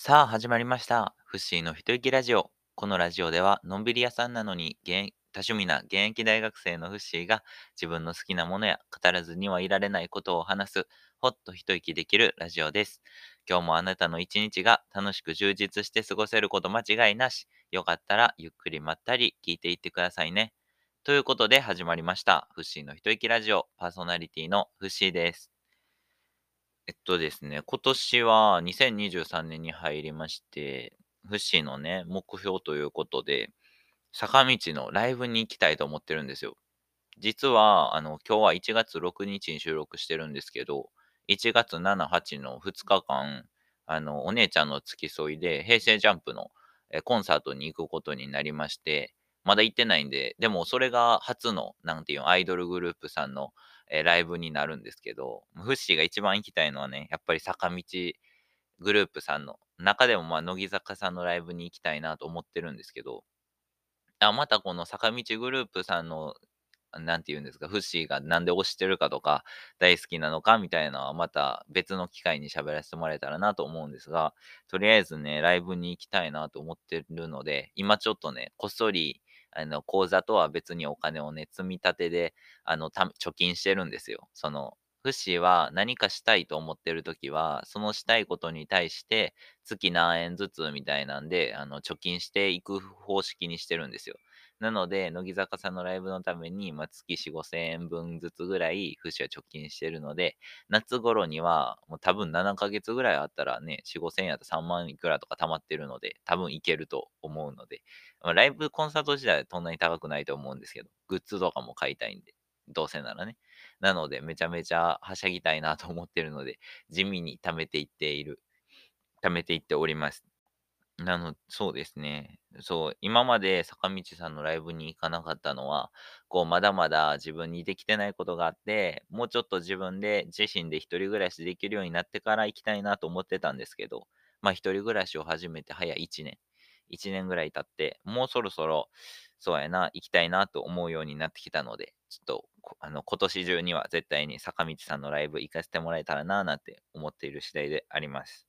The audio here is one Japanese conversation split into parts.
さあ始まりました。フッシーの一息ラジオ。このラジオでは、のんびり屋さんなのに多趣味な現役大学生のフッシーが自分の好きなものや語らずにはいられないことを話す、ほっと一息できるラジオです。今日もあなたの一日が楽しく充実して過ごせること間違いなし。よかったらゆっくりまったり聞いていってくださいね。ということで始まりました。フッシーの一息ラジオ。パーソナリティのフッシーです。えっとですね、今年は2023年に入りまして、フッシーのね、目標ということで、坂道のライブに行きたいと思ってるんですよ。実は、あの、今日は1月6日に収録してるんですけど、1月7、8の2日間、あの、お姉ちゃんの付き添いで、平成ジャンプのコンサートに行くことになりまして、まだ行ってないんで、でもそれが初の、なんていうの、アイドルグループさんのえーライブになるんですけど、フッシーが一番行きたいのはね、やっぱり坂道グループさんの、中でもまあ乃木坂さんのライブに行きたいなと思ってるんですけど、あまたこの坂道グループさんの、なんて言うんですか、フッシーがなんで推してるかとか、大好きなのかみたいなのはまた別の機会に喋らせてもらえたらなと思うんですが、とりあえずね、ライブに行きたいなと思ってるので、今ちょっとね、こっそり、あの、口座とは別にお金をね、積み立てで、あの、貯金してるんですよ。その、フシは何かしたいと思ってるときは、そのしたいことに対して、月何円ずつみたいなんで、あの、貯金していく方式にしてるんですよ。なので、乃木坂さんのライブのために、まあ、月4、5千円分ずつぐらい、フッシーは貯金してるので、夏頃には、もう多分7ヶ月ぐらいあったらね、4、5千円やったら3万いくらとか貯まってるので、多分いけると思うので、まあライブコンサート自体はそんなに高くないと思うんですけど、グッズとかも買いたいんで、どうせならね。なので、めちゃめちゃはしゃぎたいなと思ってるので、地味に貯めていっている、貯めていっております。なの、そうですね。そう、今まで坂道さんのライブに行かなかったのは、こう、まだまだ自分にできてないことがあって、もうちょっと自分で、自身で一人暮らしできるようになってから行きたいなと思ってたんですけど、まあ一人暮らしを始めて早1年、1年ぐらい経って、もうそろそろ、そうやな、行きたいなと思うようになってきたので、ちょっと、こあの、今年中には絶対に坂道さんのライブ行かせてもらえたらな、なんて思っている次第であります。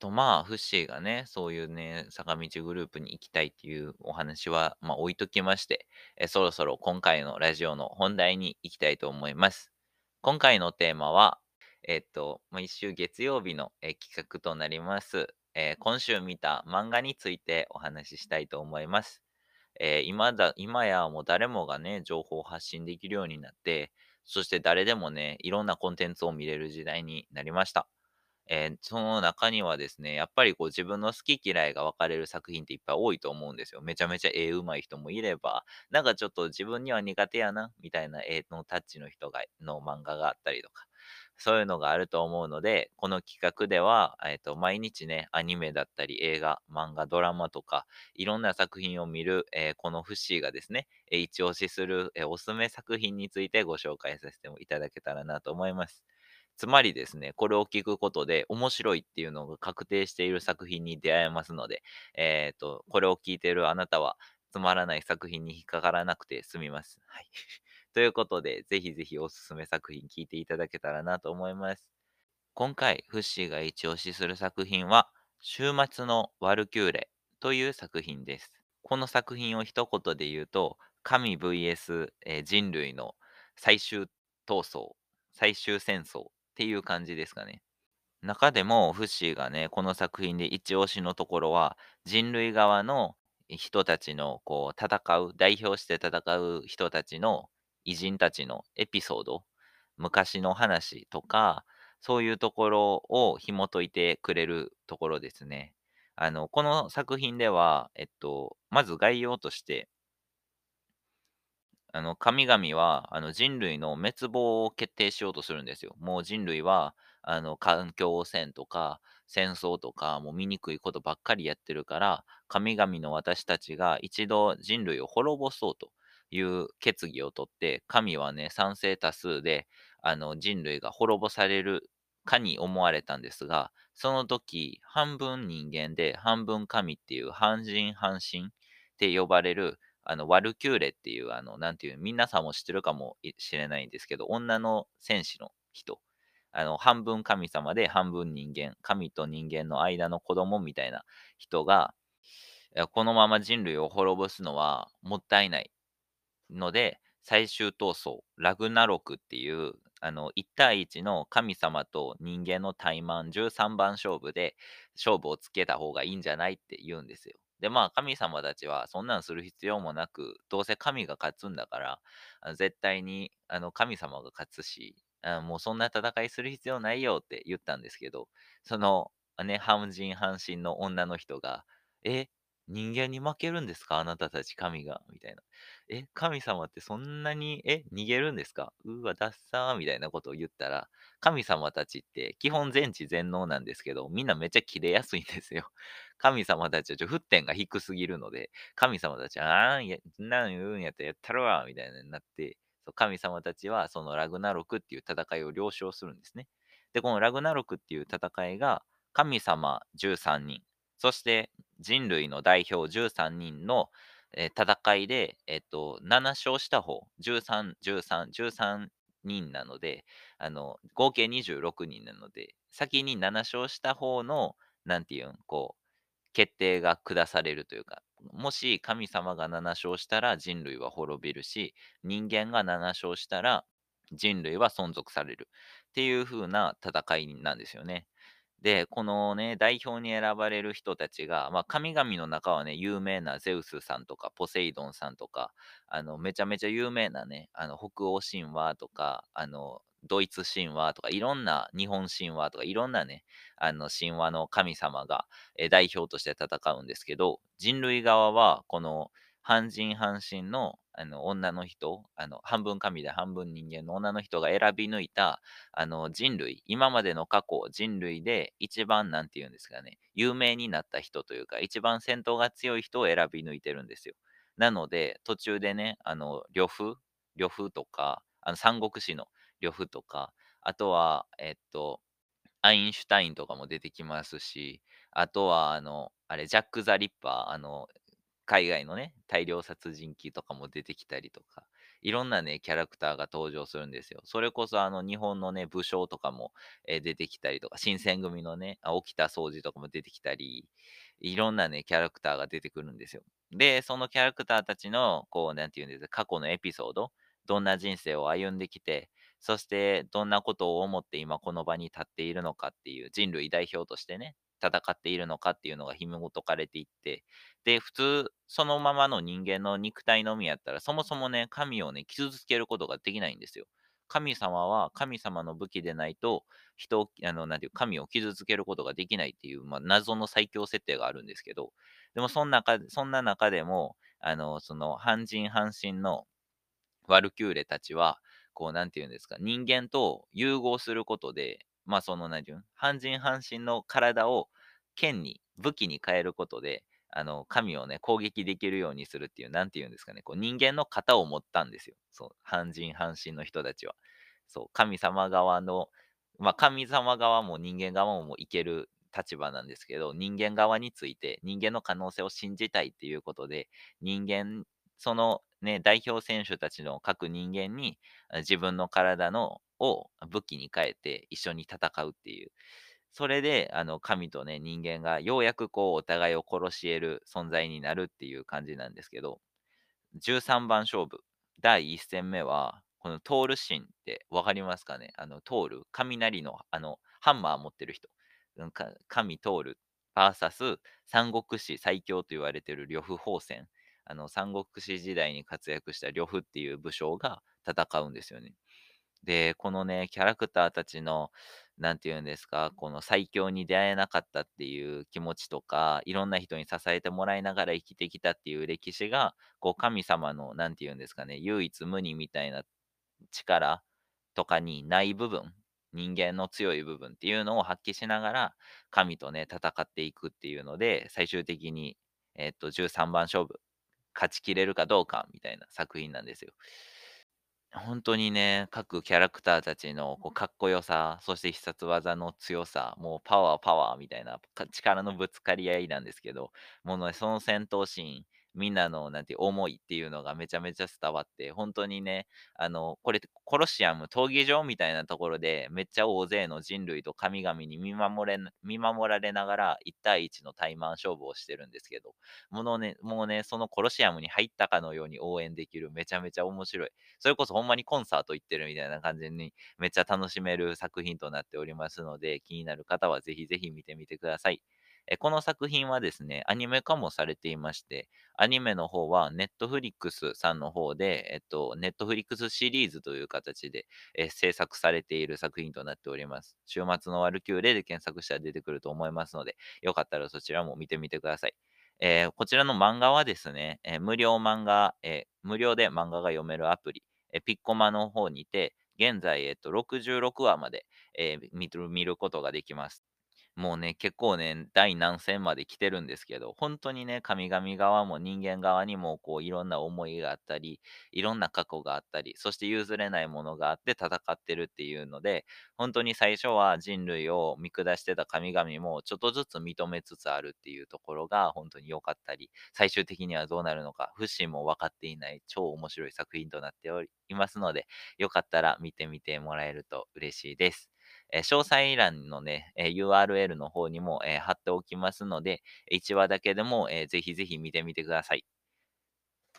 と、まあ、フッシーがね、そういうね、坂道グループに行きたいっていうお話は、まあ、置いときまして、えそろそろ今回のラジオの本題に行きたいと思います。今回のテーマは、えっと、毎週月曜日の、え企画となります、えー今週見た漫画についてお話ししたいと思います。えー今だ、今やもう誰もがね、情報を発信できるようになって、そして誰でもね、いろんなコンテンツを見れる時代になりました。えーその中にはですね、やっぱりこう自分の好き嫌いが分かれる作品っていっぱい多いと思うんですよ。めちゃめちゃ絵うまい人もいれば、なんかちょっと自分には苦手やな、みたいな絵のタッチの人が、の漫画があったりとか、そういうのがあると思うので、この企画では、えっ、と、毎日ね、アニメだったり、映画、漫画、ドラマとか、いろんな作品を見る、えーこのフッシーがですね、えー一押しする、えおすすめ作品についてご紹介させていただけたらなと思います。つまりですね、これを聞くことで面白いっていうのが確定している作品に出会えますので、えっ、と、これを聞いているあなたは、つまらない作品に引っかからなくて済みます。はい。ということで、ぜひぜひおすすめ作品聞いていただけたらなと思います。今回、フッシーが一押しする作品は、週末のワルキューレという作品です。この作品を一言で言うと、神 VS、え人類の最終闘争、最終戦争っていう感じですかね。中でもフッシーがね、この作品で一押しのところは、人類側の人たちのこう戦う、代表して戦う人たちの偉人たちのエピソード、昔の話とか、そういうところを紐解いてくれるところですね。あの、この作品では、えっと、まず概要として、あの、神々は、あの、人類の滅亡を決定しようとするんですよ。もう人類は、あの、環境汚染とか、戦争とか、もう醜いことばっかりやってるから、神々の私たちが一度人類を滅ぼそうという決議を取って、神はね、賛成多数で、あの、人類が滅ぼされるかに思われたんですが、その時、半分人間で半分神っていう半人半神って呼ばれる、あの、ワルキューレっていう、あの、なんていう、皆さんも知ってるかもしれないんですけど、女の戦士の人。あの、半分神様で半分人間、神と人間の間の子供みたいな人が、このまま人類を滅ぼすのはもったいないので、最終闘争、ラグナロクっていう、あの、1対1の神様と人間の対マン13番勝負で勝負をつけた方がいいんじゃないって言うんですよ。で、まあ、神様たちはそんなんする必要もなく、どうせ神が勝つんだから、あの絶対にあの神様が勝つし、あもうそんな戦いする必要ないよって言ったんですけど、その、ね、半人半身の女の人が、え、人間に負けるんですか？あなたたち神がみたいな。え、神様ってそんなに、え、逃げるんですかうわ、ダッサーみたいなことを言ったら、神様たちって基本全知全能なんですけど、みんなめっちゃキレやすいんですよ。神様たちはちょ沸点が低すぎるので、神様たちは、あーん、なん言うんやったらやったるわ、みたいになって、そう神様たちはそのラグナロクっていう戦いを了承するんですね。で、このラグナロクっていう戦いが、神様13人、そして人類の代表13人のえー戦いで、えっと、7勝した方、13、13、13人なので、あの、合計26人なので、先に7勝した方の、なんていうん、こう、決定が下されるというか、もし神様が7勝したら人類は滅びるし、人間が7勝したら人類は存続されるっていう風な戦いなんですよね。で、このね、代表に選ばれる人たちが、まあ、神々の中はね、有名なゼウスさんとか、ポセイドンさんとか、あの、めちゃめちゃ有名なね、あの、北欧神話とか、あの、ドイツ神話とか、いろんな日本神話とか、いろんなね、あの、神話の神様が、え代表として戦うんですけど、人類側は、この、半人半身の、あの、女の人、あの、半分神で半分人間の女の人が選び抜いた、あの、人類、今までの過去、人類で一番、なんて言うんですかね、有名になった人というか、一番戦闘が強い人を選び抜いてるんですよ。なので、途中でね、あの、呂布、呂布とか、あの、三国志の呂布とか、あとは、えっと、アインシュタインとかも出てきますし、あとは、あの、あれ、ジャック・ザ・リッパー、あの、海外のね、大量殺人鬼とかも出てきたりとか、いろんなね、キャラクターが登場するんですよ。それこそ、あの、日本のね、武将とかも、えー出てきたりとか、新選組のね、沖田総司とかも出てきたり、いろんなね、キャラクターが出てくるんですよ。で、そのキャラクターたちの、こう、なんていうんですか、過去のエピソード、どんな人生を歩んできて、そしてどんなことを思って今この場に立っているのかっていう人類代表としてね、戦っているのかっていうのが紐解かれていって、で、普通、そのままの人間の肉体のみやったら、そもそもね、神をね、傷つけることができないんですよ。神様は神様の武器でないと、人を、あの、なんていう、神を傷つけることができないっていう、まあ、謎の最強設定があるんですけど、でもそんな中、そんな中でも、あの、その、半人半身のワルキューレたちは、こう、なんていうんですか、人間と融合することで、まあ、その、なんていう、半人半身の体を剣に、武器に変えることで、あの、神をね、攻撃できるようにするっていう、なんていうんですかね、こう、人間の型を持ったんですよ。そう、半人半身の人たちは。そう、神様側の、まあ、神様側も人間側もいける立場なんですけど、人間側について、人間の可能性を信じたいっていうことで、人間そのね、代表選手たちの各人間に自分の体のを武器に変えて一緒に戦うっていう。それで、あの、神とね、人間がようやくこう、お互いを殺し得る存在になるっていう感じなんですけど、13番勝負、第1戦目は、このトール神ってわかりますかね？あの、トール、雷の、あの、ハンマー持ってる人。神トール、バーサス、三国志最強と言われてる呂布宝泉。あの、三国志時代に活躍した呂布っていう武将が戦うんですよね。で、このね、キャラクターたちの、なんて言うんですか、この最強に出会えなかったっていう気持ちとか、いろんな人に支えてもらいながら生きてきたっていう歴史が、こう、神様の、なんて言うんですかね、唯一無二みたいな力とかにない部分、人間の強い部分っていうのを発揮しながら、神とね、戦っていくっていうので、最終的に、えっと、13番勝負、勝ちきれるかどうかみたいな作品なんですよ。本当にね、各キャラクターたちのこうかっこよさ、そして必殺技の強さ、もうパワーパワーみたいなか力のぶつかり合いなんですけど、もうね、その戦闘シーン、みんなの、なんて、思いっていうのがめちゃめちゃ伝わって、本当にね、あの、これ、コロシアム、闘技場みたいなところで、めっちゃ大勢の人類と神々に見守れ見守られながら、1対1の対マン勝負をしてるんですけど、ものね、もうね、そのコロシアムに入ったかのように応援できる、めちゃめちゃ面白い。それこそほんまにコンサート行ってるみたいな感じに、めっちゃ楽しめる作品となっておりますので、気になる方はぜひぜひ見てみてください。えこの作品はですね、アニメ化もされていまして、アニメの方はネットフリックスさんの方で、えっと、ネットフリックスシリーズという形で、え制作されている作品となっております。終末のワルキューレで検索したら出てくると思いますので、よかったらそちらも見てみてください。えー、こちらの漫画はですね、えー、無料漫画、えー、無料で漫画が読めるアプリ、えピッコマの方にて、現在、えっと、66話まで、え見ることができます。もうね、結構ね、第何戦まで来てるんですけど、本当にね、神々側も人間側にも、こう、いろんな思いがあったり、いろんな過去があったり、そして譲れないものがあって戦ってるっていうので、本当に最初は人類を見下してた神々も、ちょっとずつ認めつつあるっていうところが、本当に良かったり、最終的にはどうなるのか、不死も分かっていない超面白い作品となっておりますので、よかったら見てみてもらえると嬉しいです。え詳細欄のね、え URL の方にも、え貼っておきますので、1話だけでも、えー、ぜひぜひ見てみてください。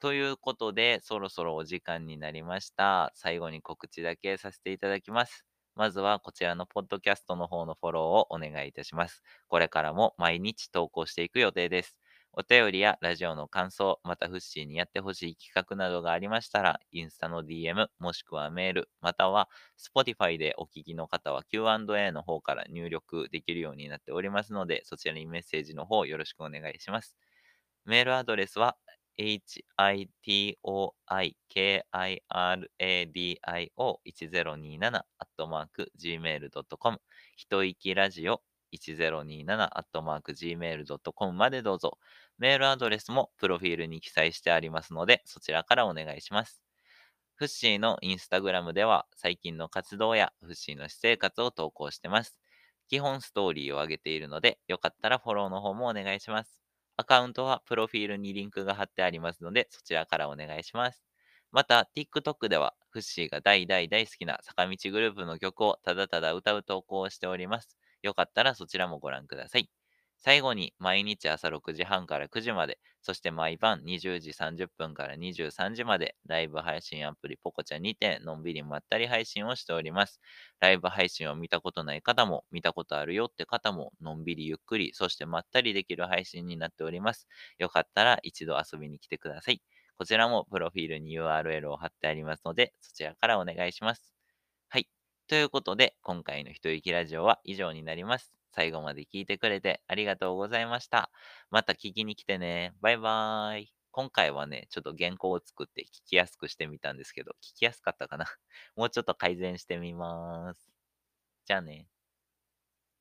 ということで、そろそろお時間になりました。最後に告知だけさせていただきます。まずはこちらのポッドキャストの方のフォローをお願いいたします。これからも毎日投稿していく予定です。お便りやラジオの感想、またフッシーにやってほしい企画などがありましたら、インスタの DM、もしくはメール、または Spotify でお聞きの方は Q&A の方から入力できるようになっておりますので、そちらにメッセージの方よろしくお願いします。メールアドレスは hitoi.kiradio1027-gmail.com ひといきラジオ 1027-gmail.com までどうぞ。メールアドレスもプロフィールに記載してありますので、そちらからお願いします。フッシーのインスタグラムでは最近の活動やフッシーの私生活を投稿してます。基本ストーリーを上げているので、よかったらフォローの方もお願いします。アカウントはプロフィールにリンクが貼ってありますので、そちらからお願いします。また、TikTok では、フッシーが大大大好きな坂道グループの曲をただただ歌う投稿をしております。よかったらそちらもご覧ください。最後に、毎日朝6時半から9時まで、そして毎晩20時30分から23時まで、ライブ配信アプリポコチャにて、のんびりまったり配信をしております。ライブ配信を見たことない方も、見たことあるよって方も、のんびりゆっくり、そしてまったりできる配信になっております。よかったら一度遊びに来てください。こちらもプロフィールに URL を貼ってありますので、そちらからお願いします。ということで、今回の一息ラジオは以上になります。最後まで聞いてくれてありがとうございました。また聞きに来てね。バイバーイ。今回はね、ちょっと原稿を作って聞きやすくしてみたんですけど、聞きやすかったかなもうちょっと改善してみます。じゃあね。